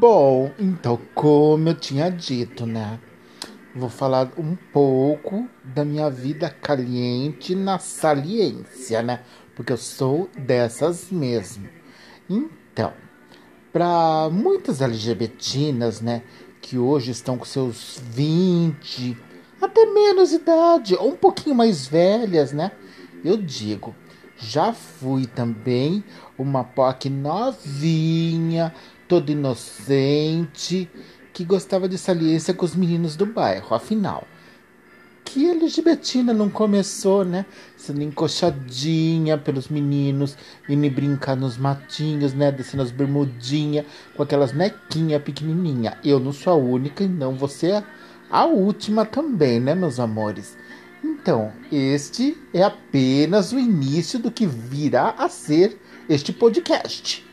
Bom, então, como eu tinha dito, né? Vou falar um pouco da minha vida caliente na saliência, né? Porque eu sou dessas mesmo. Então, para muitas LGBTinas, né, que hoje estão com seus 20, até menos idade, ou um pouquinho mais velhas, né? Eu digo, já fui também uma POC novinha, toda inocente, que gostava de saliência com os meninos do bairro. Afinal, que LGBTina não começou, né? Sendo encoxadinha pelos meninos, indo brincar nos matinhos, né? Descendo as bermudinhas com aquelas nequinhas pequenininha. Eu não sou a única e não você é a última também, né, meus amores? Então, este é apenas o início do que virá a ser este podcast.